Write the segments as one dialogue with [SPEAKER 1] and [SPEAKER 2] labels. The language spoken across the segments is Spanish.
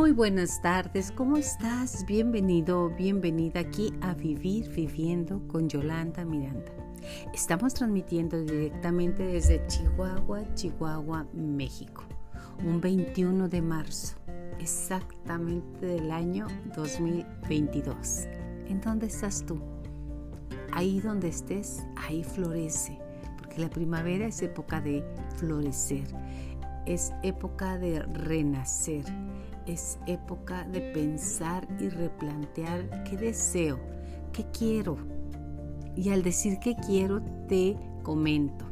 [SPEAKER 1] Muy buenas tardes, ¿cómo estás? Bienvenido, bienvenida aquí a Vivir Viviendo con Yolanda Miranda. Estamos transmitiendo directamente desde Chihuahua, Chihuahua, México, un 21 de marzo, exactamente del año 2022. ¿En dónde estás tú? Ahí donde estés, ahí florece, porque la primavera es época de florecer, es época de renacer es época de pensar y replantear qué deseo, qué quiero. Y al decir qué quiero, te comento.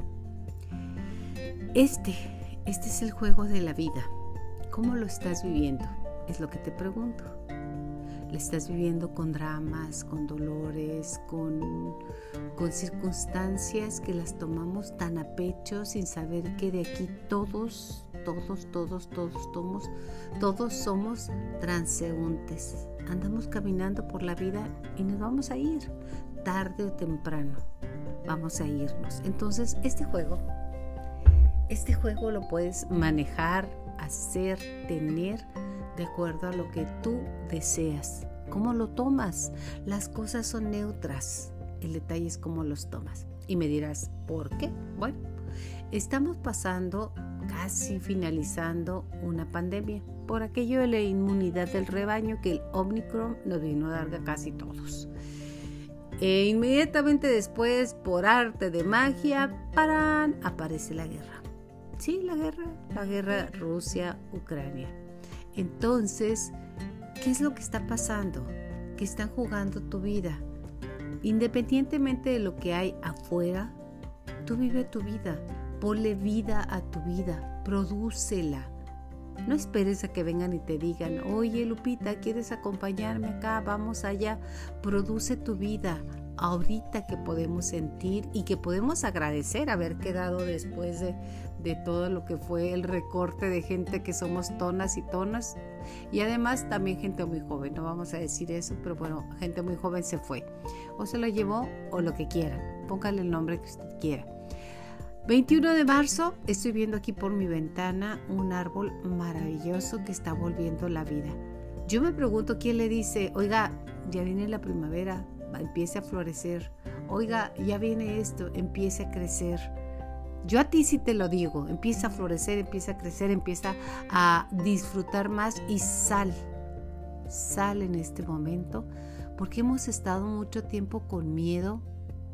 [SPEAKER 1] Este, este es el juego de la vida. ¿Cómo lo estás viviendo? Es lo que te pregunto. ¿Lo estás viviendo con dramas, con dolores, con, con circunstancias que las tomamos tan a pecho sin saber que de aquí todos todos, todos, todos, todos, todos somos transeúntes. Andamos caminando por la vida y nos vamos a ir, tarde o temprano. Vamos a irnos. Entonces, este juego, este juego lo puedes manejar, hacer, tener de acuerdo a lo que tú deseas. ¿Cómo lo tomas? Las cosas son neutras. El detalle es cómo los tomas. Y me dirás, ¿por qué? Bueno, estamos pasando casi finalizando una pandemia, por aquello de la inmunidad del rebaño que el Omicron nos vino a dar a casi todos. E inmediatamente después, por arte de magia, paran, aparece la guerra. Sí, la guerra, la guerra Rusia-Ucrania. Entonces, ¿qué es lo que está pasando? Que están jugando tu vida. Independientemente de lo que hay afuera, tú vive tu vida. Ponle vida a tu vida, prodúcela. No esperes a que vengan y te digan, oye Lupita, ¿quieres acompañarme acá? Vamos allá. Produce tu vida ahorita que podemos sentir y que podemos agradecer haber quedado después de, de todo lo que fue el recorte de gente que somos tonas y tonas. Y además también gente muy joven, no vamos a decir eso, pero bueno, gente muy joven se fue. O se la llevó o lo que quieran. Póngale el nombre que usted quiera. 21 de marzo, estoy viendo aquí por mi ventana un árbol maravilloso que está volviendo la vida. Yo me pregunto quién le dice, oiga, ya viene la primavera, empiece a florecer. Oiga, ya viene esto, empiece a crecer. Yo a ti sí te lo digo, empieza a florecer, empieza a crecer, empieza a disfrutar más y sal. Sal en este momento porque hemos estado mucho tiempo con miedo,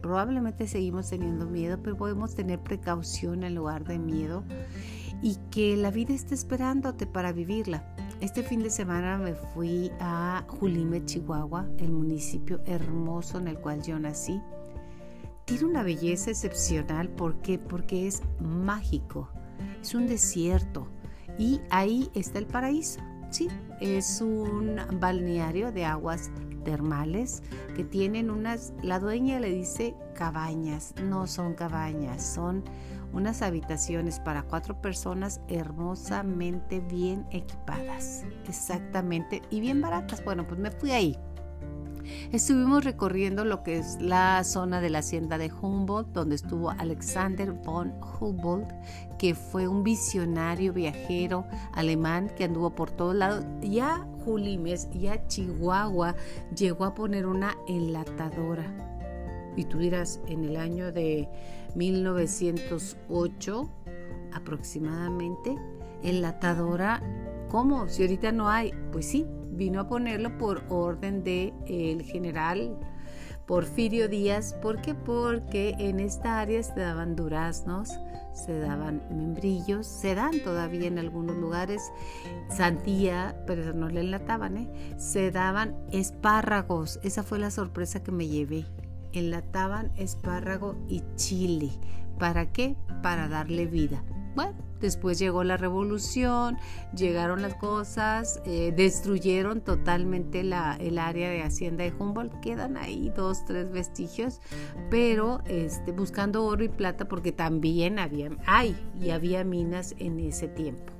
[SPEAKER 1] Probablemente seguimos teniendo miedo, pero podemos tener precaución en lugar de miedo y que la vida esté esperándote para vivirla. Este fin de semana me fui a Julime, Chihuahua, el municipio hermoso en el cual yo nací. Tiene una belleza excepcional, ¿por qué? Porque es mágico, es un desierto y ahí está el paraíso. Sí, es un balneario de aguas termales que tienen unas, la dueña le dice cabañas, no son cabañas, son unas habitaciones para cuatro personas hermosamente bien equipadas, exactamente, y bien baratas. Bueno, pues me fui ahí. Estuvimos recorriendo lo que es la zona de la hacienda de Humboldt, donde estuvo Alexander von Humboldt, que fue un visionario viajero alemán que anduvo por todos lados. Ya Julimes, ya Chihuahua llegó a poner una enlatadora. Y tú dirás, en el año de 1908 aproximadamente, enlatadora, ¿cómo? Si ahorita no hay, pues sí, vino a ponerlo por orden del el general Porfirio Díaz. ¿Por qué? Porque en esta área se daban duraznos, se daban membrillos, se dan todavía en algunos lugares, sandía, pero no le enlataban, ¿eh? se daban espárragos. Esa fue la sorpresa que me llevé. Enlataban espárrago y chile. ¿Para qué? Para darle vida. Bueno, después llegó la revolución, llegaron las cosas, eh, destruyeron totalmente la, el área de Hacienda de Humboldt, quedan ahí dos, tres vestigios, pero este, buscando oro y plata porque también había, hay y había minas en ese tiempo.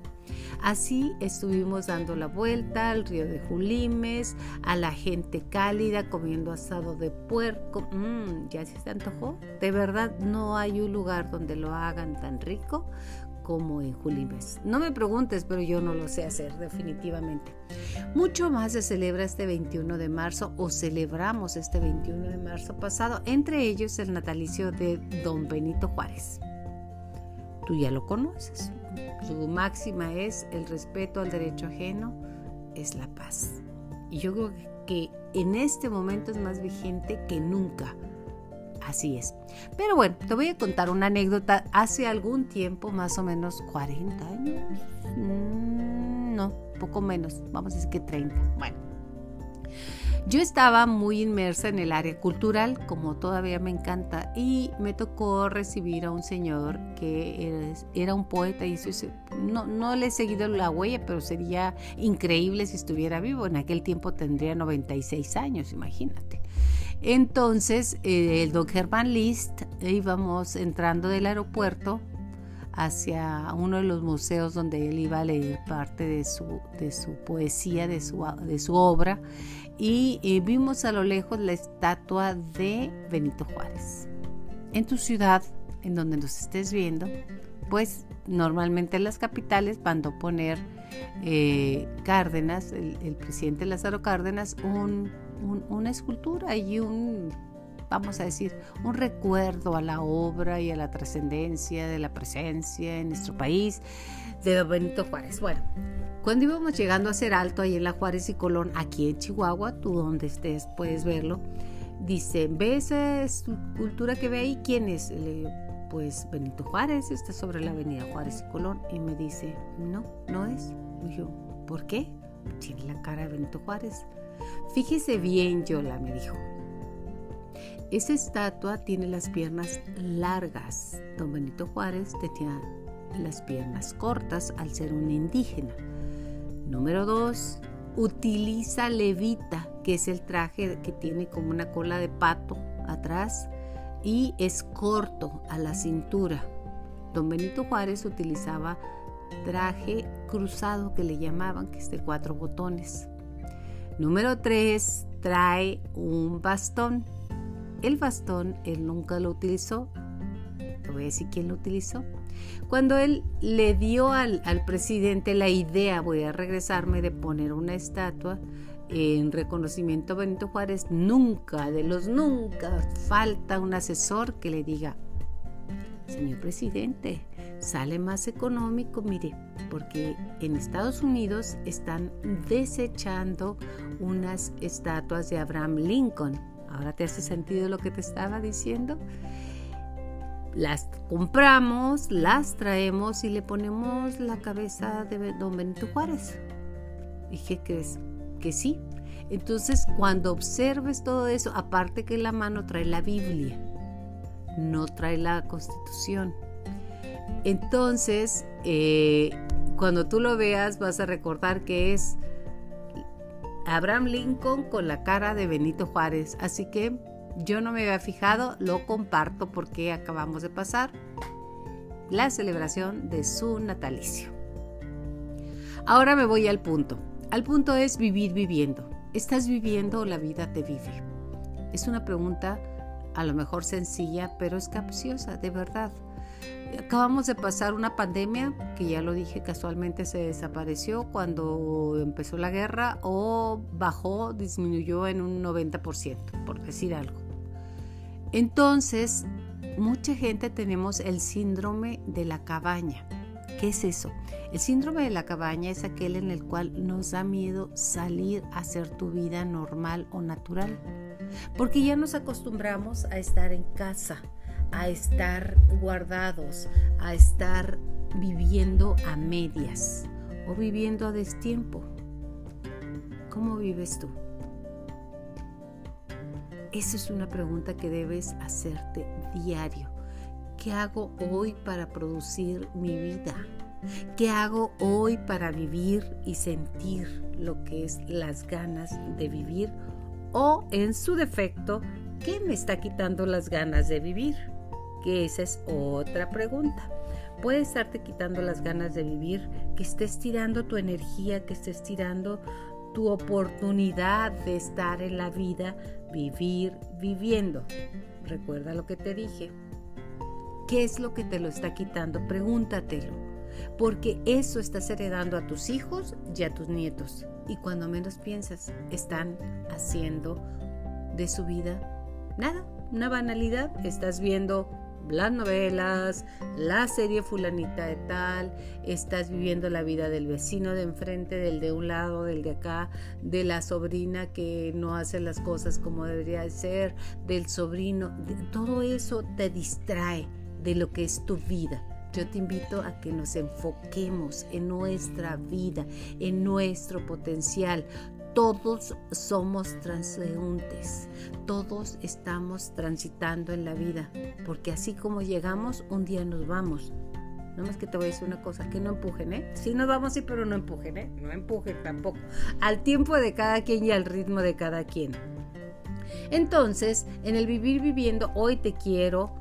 [SPEAKER 1] Así estuvimos dando la vuelta al río de Julimes, a la gente cálida comiendo asado de puerco. Mmm, ¿Ya se te antojó? De verdad no hay un lugar donde lo hagan tan rico como en Julimes. No me preguntes, pero yo no lo sé hacer definitivamente. Mucho más se celebra este 21 de marzo o celebramos este 21 de marzo pasado, entre ellos el natalicio de don Benito Juárez. Tú ya lo conoces. Su máxima es el respeto al derecho ajeno, es la paz. Y yo creo que en este momento es más vigente que nunca Así es. Pero bueno, te voy a contar una anécdota. Hace algún tiempo, más o menos 40 años. Mm, no, poco menos. Vamos a decir que 30. Bueno. Yo estaba muy inmersa en el área cultural, como todavía me encanta, y me tocó recibir a un señor que era, un poeta y no, no le he seguido la huella, pero sería increíble si estuviera vivo. En aquel tiempo tendría 96 años, imagínate. Entonces, eh, el don Germán List, íbamos entrando del aeropuerto hacia uno de los museos donde él iba a leer parte de su, de su poesía, de su, de su obra, y, vimos a lo lejos la estatua de Benito Juárez. En tu ciudad, en donde nos estés viendo, pues normalmente en las capitales a poner eh, Cárdenas, el, presidente Lázaro Cárdenas, una escultura y un, vamos a decir, un recuerdo a la obra y a la trascendencia de la presencia en nuestro país de Benito Juárez. Bueno, cuando íbamos llegando a hacer alto ahí en la Juárez y Colón, aquí en Chihuahua, tú donde estés puedes verlo, dice, ¿ve esa escultura que ve ahí? ¿Quién es? pues Benito Juárez está sobre la avenida Juárez y Colón. Y me dice, no, no es. Y yo, ¿por qué? Tiene la cara de Benito Juárez. Fíjese bien, Yola, me dijo. Esa estatua tiene las piernas largas. Don Benito Juárez tenía las piernas cortas al ser un indígena. Número dos, utiliza levita, que es el traje que tiene como una cola de pato atrás y es corto a la cintura. Don Benito Juárez utilizaba traje cruzado que le llamaban, que es de cuatro botones. Número 3, trae un bastón. El bastón él nunca lo utilizó. Te voy a decir quién lo utilizó. Cuando él le dio al, al presidente la idea, voy a regresarme, de poner una estatua, en reconocimiento a Benito Juárez, nunca, de los nunca, falta un asesor que le diga, señor presidente, sale más económico, mire, porque en Estados Unidos están desechando unas estatuas de Abraham Lincoln. Ahora te hace sentido lo que te estaba diciendo. Las compramos, las traemos y le ponemos la cabeza de don Benito Juárez. ¿Y qué crees? que sí. Entonces, cuando observes todo eso, aparte que la mano trae la Biblia, no trae la Constitución. Entonces, eh, cuando tú lo veas, vas a recordar que es Abraham Lincoln con la cara de Benito Juárez. Así que yo no me había fijado, lo comparto porque acabamos de pasar la celebración de su natalicio. Ahora me voy al punto. Al punto es vivir viviendo. ¿Estás viviendo o la vida te vive? Es una pregunta a lo mejor sencilla, pero es capciosa, de verdad. Acabamos de pasar una pandemia que ya lo dije casualmente se desapareció cuando empezó la guerra o bajó, disminuyó en un 90%, por decir algo. Entonces, mucha gente tenemos el síndrome de la cabaña. ¿Qué es eso? El síndrome de la cabaña es aquel en el cual nos da miedo salir a hacer tu vida normal o natural. Porque ya nos acostumbramos a estar en casa, a estar guardados, a estar viviendo a medias o viviendo a destiempo. ¿Cómo vives tú? Esa es una pregunta que debes hacerte diario. ¿Qué hago hoy para producir mi vida? ¿Qué hago hoy para vivir y sentir lo que es las ganas de vivir? O en su defecto, ¿qué me está quitando las ganas de vivir? Que esa es otra pregunta. Puede estarte quitando las ganas de vivir, que estés tirando tu energía, que estés tirando tu oportunidad de estar en la vida, vivir, viviendo. Recuerda lo que te dije. ¿Qué es lo que te lo está quitando? Pregúntatelo. Porque eso estás heredando a tus hijos y a tus nietos. Y cuando menos piensas, están haciendo de su vida nada, una banalidad. Estás viendo las novelas, la serie fulanita de tal, estás viviendo la vida del vecino de enfrente, del de un lado, del de acá, de la sobrina que no hace las cosas como debería ser, del sobrino, todo eso te distrae de lo que es tu vida. Yo te invito a que nos enfoquemos en nuestra vida, en nuestro potencial. Todos somos transeúntes, todos estamos transitando en la vida, porque así como llegamos, un día nos vamos. No más que te voy a decir una cosa, que no empujen, ¿eh? Sí nos vamos, sí, pero no empujen, ¿eh? No empujen tampoco. Al tiempo de cada quien y al ritmo de cada quien. Entonces, en el vivir viviendo, hoy te quiero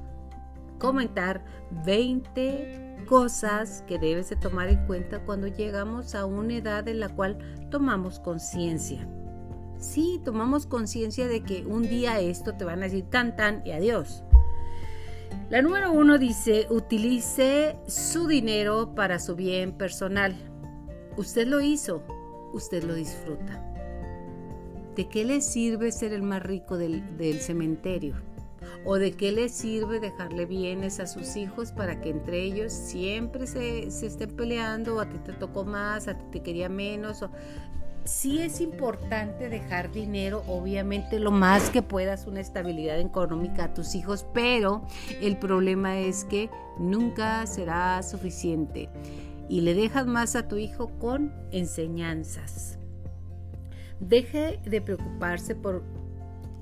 [SPEAKER 1] comentar 20 cosas que debes de tomar en cuenta cuando llegamos a una edad en la cual tomamos conciencia. Sí, tomamos conciencia de que un día esto te van a decir tan tan y adiós. La número uno dice, utilice su dinero para su bien personal. Usted lo hizo, usted lo disfruta. ¿De qué le sirve ser el más rico del, del cementerio? ¿O de qué les sirve dejarle bienes a sus hijos para que entre ellos siempre se, estén peleando? O a ti te tocó más, a ti te quería menos. Sí es importante dejar dinero, obviamente lo más que puedas, una estabilidad económica a tus hijos, pero el problema es que nunca será suficiente y le dejas más a tu hijo con enseñanzas. Deje de preocuparse por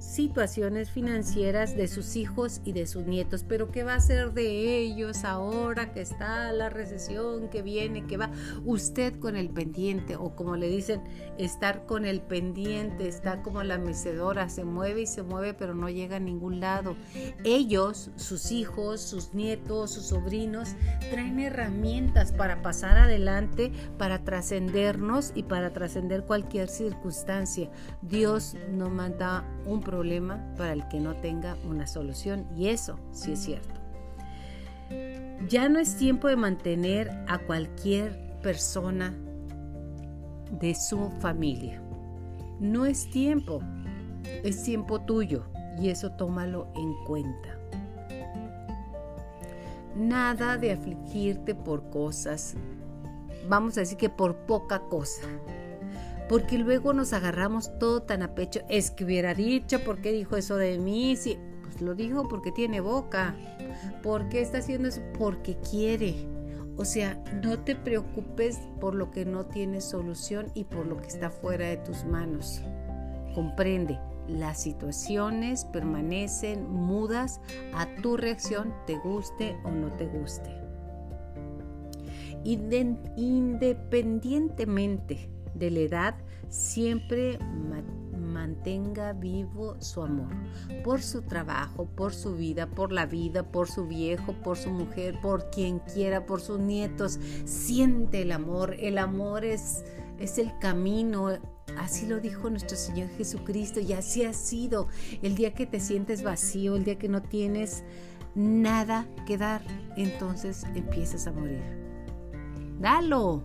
[SPEAKER 1] situaciones financieras de sus hijos y de sus nietos. Pero ¿qué va a ser de ellos ahora que está la recesión, que viene, que va? Usted con el pendiente o como le dicen, estar con el pendiente, está como la mecedora, se mueve y se mueve pero no llega a ningún lado. Ellos, sus hijos, sus nietos, sus sobrinos, traen herramientas para pasar adelante, para trascendernos y para trascender cualquier circunstancia. Dios no manda un problema para el que no tenga una solución y eso sí es cierto. Ya no es tiempo de mantener a cualquier persona de su familia. No es tiempo, es tiempo tuyo y eso tómalo en cuenta. Nada de afligirte por cosas, vamos a decir que por poca cosa porque luego nos agarramos todo tan a pecho. Es que hubiera dicho, ¿por qué dijo eso de mí? Sí, pues lo dijo porque tiene boca. ¿Por qué está haciendo eso? Porque quiere. O sea, no te preocupes por lo que no tiene solución y por lo que está fuera de tus manos. Comprende, las situaciones permanecen mudas a tu reacción, te guste o no te guste. Independientemente de la edad, siempre mantenga vivo su amor por su trabajo, por su vida, por la vida, por su viejo, por su mujer, por quien quiera, por sus nietos. Siente el amor. El amor es, es el camino. Así lo dijo nuestro Señor Jesucristo y así ha sido. El día que te sientes vacío, el día que no tienes nada que dar, entonces empiezas a morir. Dalo,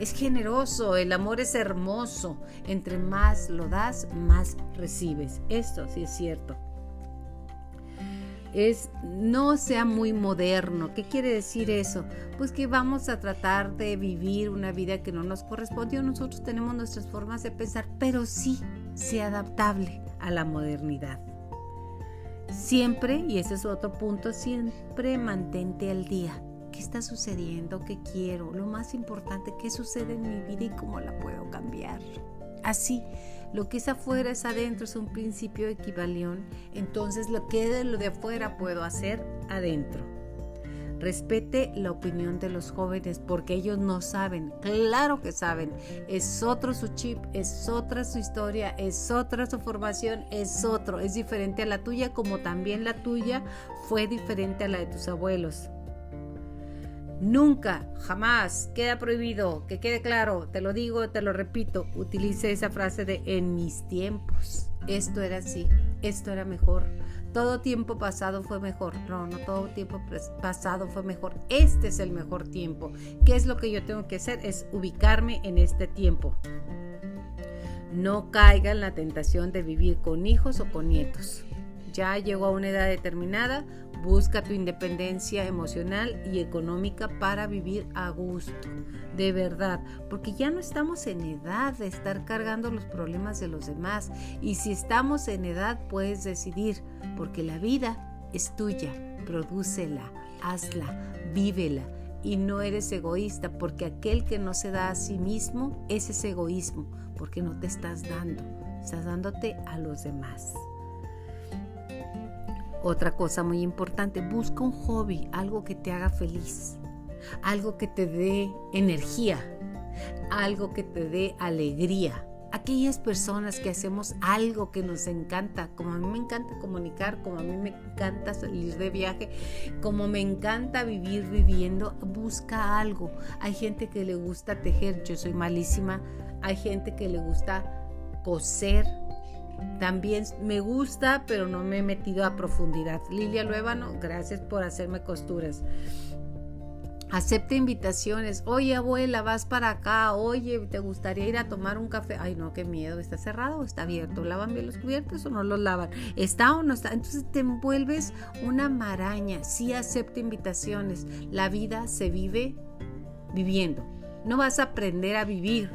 [SPEAKER 1] es generoso, el amor es hermoso. Entre más lo das, más recibes. Esto sí es cierto. Es no sea muy moderno. ¿Qué quiere decir eso? Pues que vamos a tratar de vivir una vida que no nos correspondió. Nosotros tenemos nuestras formas de pensar, pero sí sea adaptable a la modernidad. Siempre, y ese es otro punto, siempre mantente al día qué está sucediendo, qué quiero, lo más importante, qué sucede en mi vida y cómo la puedo cambiar. Así, lo que es afuera es adentro, es un principio equivalión, entonces lo que de lo de afuera puedo hacer adentro. Respete la opinión de los jóvenes porque ellos no saben, claro que saben. Es otro su chip, es otra su historia, es otra su formación, es otro, es diferente a la tuya como también la tuya fue diferente a la de tus abuelos. Nunca, jamás queda prohibido, que quede claro, te lo digo, te lo repito, utilice esa frase de en mis tiempos. Esto era así, esto era mejor. Todo tiempo pasado fue mejor. No, no todo tiempo pasado fue mejor. Este es el mejor tiempo. ¿Qué es lo que yo tengo que hacer? Es ubicarme en este tiempo. No caiga en la tentación de vivir con hijos o con nietos. Ya llegó a una edad determinada, Busca tu independencia emocional y económica para vivir a gusto, de verdad, porque ya no estamos en edad de estar cargando los problemas de los demás. Y si estamos en edad, puedes decidir, porque la vida es tuya, prodúcela, hazla, vívela. Y no eres egoísta, porque aquel que no se da a sí mismo, ese es egoísmo, porque no te estás dando, estás dándote a los demás. Otra cosa muy importante, busca un hobby, algo que te haga feliz, algo que te dé energía, algo que te dé alegría. Aquellas personas que hacemos algo que nos encanta, como a mí me encanta comunicar, como a mí me encanta salir de viaje, como me encanta vivir viviendo, busca algo. Hay gente que le gusta tejer, yo soy malísima. Hay gente que le gusta coser, también me gusta, pero no me he metido a profundidad. Lilia Luébano, gracias por hacerme costuras. Acepta invitaciones. Oye, abuela, vas para acá. Oye, ¿te gustaría ir a tomar un café? Ay, no, qué miedo. ¿Está cerrado o está abierto? ¿Lavan bien los cubiertos o no los lavan? ¿Está o no está? Entonces te envuelves una maraña. Sí acepta invitaciones. La vida se vive viviendo. No vas a aprender a vivir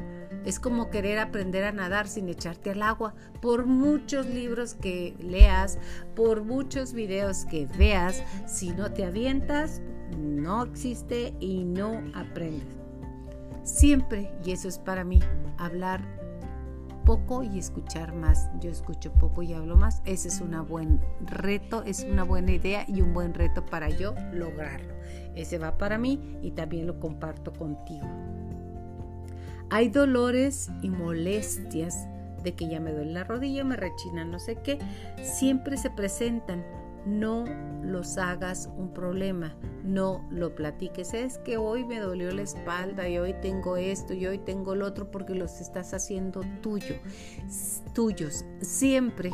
[SPEAKER 1] es como querer aprender a nadar sin echarte al agua. Por muchos libros que leas, por muchos videos que veas, si no te avientas, no existe y no aprendes. Siempre, y eso es para mí, hablar poco y escuchar más. Yo escucho poco y hablo más. Ese es un buen reto, es una buena idea y un buen reto para yo lograrlo. Ese va para mí y también lo comparto contigo. Hay dolores y molestias de que ya me duele la rodilla, me rechina no sé qué, siempre se presentan. No los hagas un problema, no lo platiques. Es que hoy me dolió la espalda y hoy tengo esto y hoy tengo lo otro porque los estás haciendo tuyo, tuyos. Siempre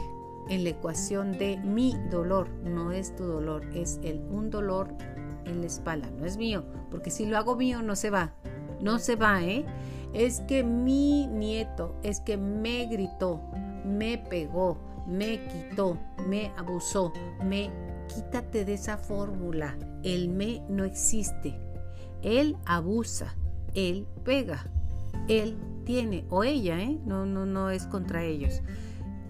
[SPEAKER 1] en la ecuación de mi dolor, no es tu dolor, es el un dolor en la espalda, no es mío, porque si lo hago mío no se va, no se va, ¿eh? Es que mi nieto, es que me gritó, me pegó, me quitó, me abusó, me quítate de esa fórmula. El me no existe. Él abusa, él pega, él tiene, o ella, ¿eh? no, no, no es contra ellos.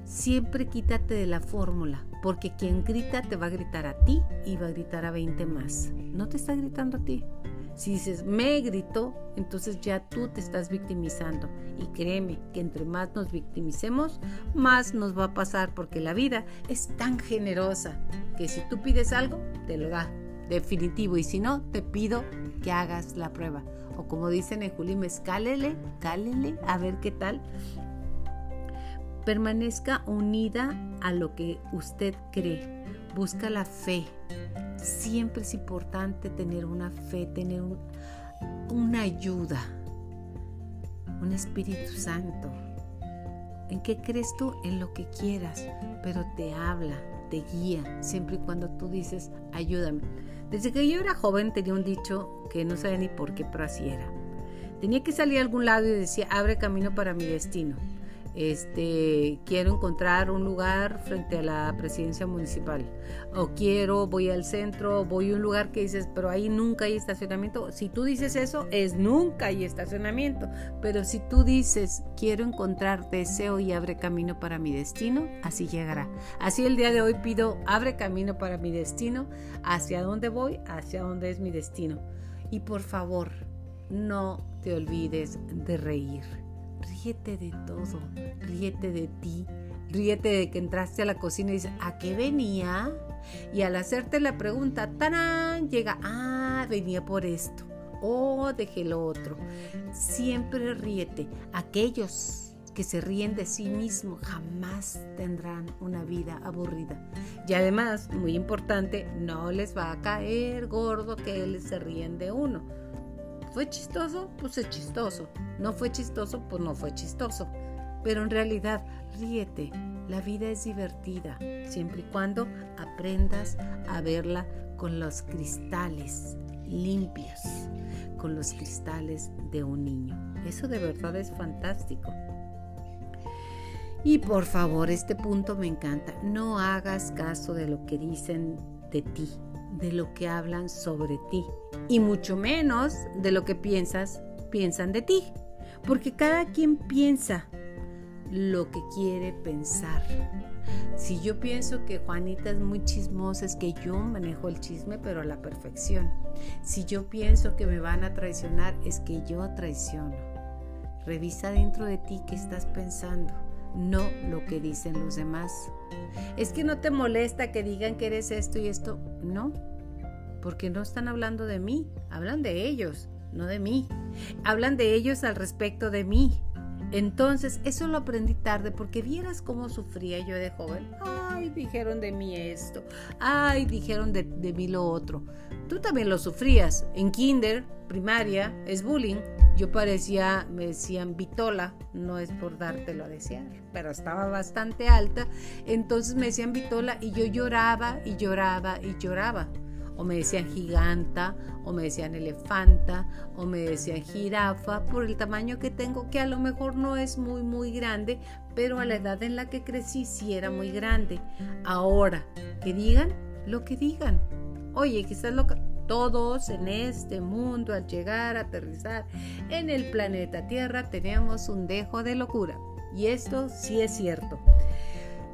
[SPEAKER 1] Siempre quítate de la fórmula, porque quien grita te va a gritar a ti y va a gritar a 20 más. No te está gritando a ti, si dices, me gritó, entonces ya tú te estás victimizando. Y créeme que entre más nos victimicemos, más nos va a pasar porque la vida es tan generosa que si tú pides algo, te lo da. Definitivo. Y si no, te pido que hagas la prueba. O como dicen en Julimes, cálele, cálele, a ver qué tal. Permanezca unida a lo que usted cree. Busca la fe, Siempre es importante tener una fe, tener una ayuda, un Espíritu Santo. ¿En qué crees tú? En lo que quieras, pero te habla, te guía, siempre y cuando tú dices, ayúdame. Desde que yo era joven tenía un dicho que no sabía ni por qué, pero así era. Tenía que salir a algún lado y decía, abre camino para mi destino este, quiero encontrar un lugar frente a la presidencia municipal, o quiero, voy al centro, voy a un lugar que dices, pero ahí nunca hay estacionamiento. Si tú dices eso, es nunca hay estacionamiento, pero si tú dices, quiero encontrar deseo y abre camino para mi destino, así llegará. Así el día de hoy pido, abre camino para mi destino, hacia dónde voy, hacia dónde es mi destino. Y por favor, no te olvides de reír ríete de todo, ríete de ti, ríete de que entraste a la cocina y dices, ¿a qué venía? Y al hacerte la pregunta, ¡tarán! llega, ah, venía por esto, oh, dejé lo otro. Siempre ríete. Aquellos que se ríen de sí mismos jamás tendrán una vida aburrida. Y además, muy importante, no les va a caer gordo que ellos se ríen de uno. ¿Fue chistoso? Pues es chistoso. ¿No fue chistoso? Pues no fue chistoso. Pero en realidad, ríete. La vida es divertida, siempre y cuando aprendas a verla con los cristales limpios, con los cristales de un niño. Eso de verdad es fantástico. Y por favor, este punto me encanta. No hagas caso de lo que dicen de ti, de lo que hablan sobre ti, y mucho menos de lo que piensas, piensan de ti. Porque cada quien piensa lo que quiere pensar. Si yo pienso que Juanita es muy chismosa, es que yo manejo el chisme, pero a la perfección. Si yo pienso que me van a traicionar, es que yo traiciono. Revisa dentro de ti qué estás pensando, no lo que dicen los demás. Es que no te molesta que digan que eres esto y esto. No, porque no están hablando de mí, hablan de ellos, no de mí. Hablan de ellos al respecto de mí. Entonces, eso lo aprendí tarde porque vieras cómo sufría yo de joven. Ay, dijeron de mí esto. Ay, dijeron de, mí lo otro. Tú también lo sufrías. En kinder, primaria, es bullying. Yo parecía, me decían Vitola, no es por dártelo a desear, pero estaba bastante alta. Entonces me decían Vitola y yo lloraba y lloraba y lloraba o me decían giganta, o me decían elefanta, o me decían jirafa, por el tamaño que tengo, que a lo mejor no es muy, muy grande, pero a la edad en la que crecí sí era muy grande. Ahora, que digan lo que digan. Oye, quizás lo que... Todos en este mundo, al llegar a aterrizar en el planeta Tierra, tenemos un dejo de locura. Y esto sí es cierto.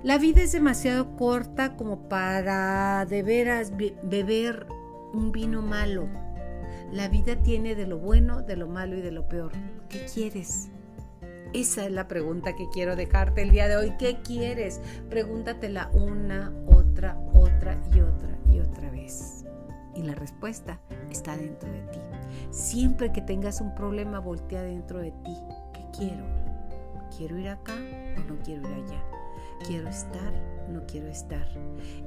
[SPEAKER 1] La vida es demasiado corta como para de veras beber un vino malo. La vida tiene de lo bueno, de lo malo y de lo peor. ¿Qué quieres? Esa es la pregunta que quiero dejarte el día de hoy. ¿Qué quieres? Pregúntatela una, otra, otra y otra y otra vez. Y la respuesta está dentro de ti. Siempre que tengas un problema, voltea dentro de ti. ¿Qué quiero? ¿Quiero ir acá o no quiero ir allá? Quiero estar, no quiero estar.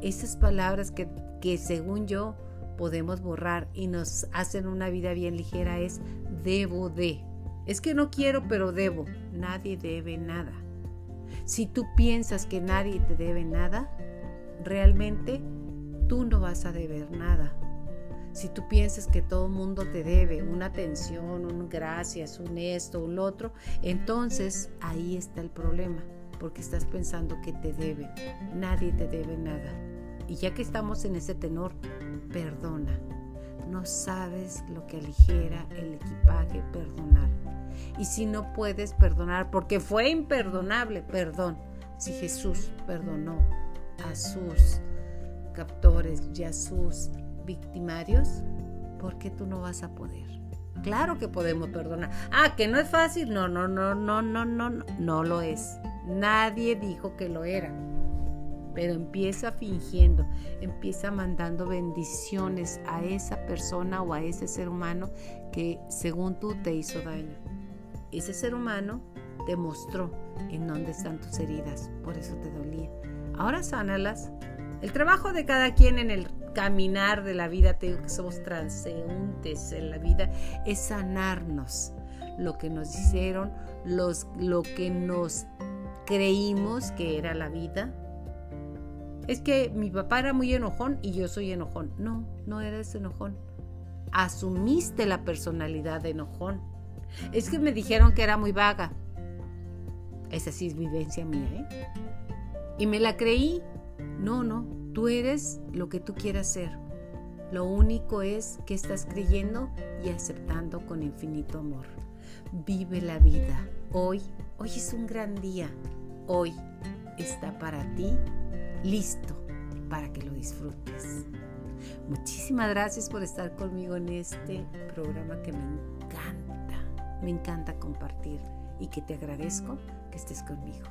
[SPEAKER 1] Esas palabras que, que según yo podemos borrar y nos hacen una vida bien ligera es debo de. Es que no quiero, pero debo. Nadie debe nada. Si tú piensas que nadie te debe nada, realmente tú no vas a deber nada. Si tú piensas que todo el mundo te debe una atención, un gracias, un esto, un otro, entonces ahí está el problema porque estás pensando que te debe. Nadie te debe nada. Y ya que estamos en ese tenor, perdona. No sabes lo que aligera el equipaje perdonar. Y si no puedes perdonar, porque fue imperdonable, perdón. Si Jesús perdonó a sus captores y a sus victimarios, ¿por qué tú no vas a poder? Claro que podemos perdonar. Ah, que no es fácil. No, no, no, no, no, no, no, no lo es. Nadie dijo que lo era. Pero empieza fingiendo, empieza mandando bendiciones a esa persona o a ese ser humano que según tú te hizo daño. Ese ser humano te mostró en dónde están tus heridas, por eso te dolía. Ahora sánalas. El trabajo de cada quien en el caminar de la vida, te digo que somos transeúntes en la vida, es sanarnos lo que nos hicieron, los, lo que nos creímos que era la vida. Es que mi papá era muy enojón y yo soy enojón. No, no eres enojón. Asumiste la personalidad de enojón. Es que me dijeron que era muy vaga. Esa sí es vivencia mía, ¿eh? Y me la creí. No, no, tú eres lo que tú quieras ser. Lo único es que estás creyendo y aceptando con infinito amor. Vive la vida. Hoy, hoy es un gran día. Hoy está para ti listo para que lo disfrutes. Muchísimas gracias por estar conmigo en este programa que me encanta. Me encanta compartir y que te agradezco que estés conmigo.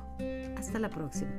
[SPEAKER 1] Hasta la próxima.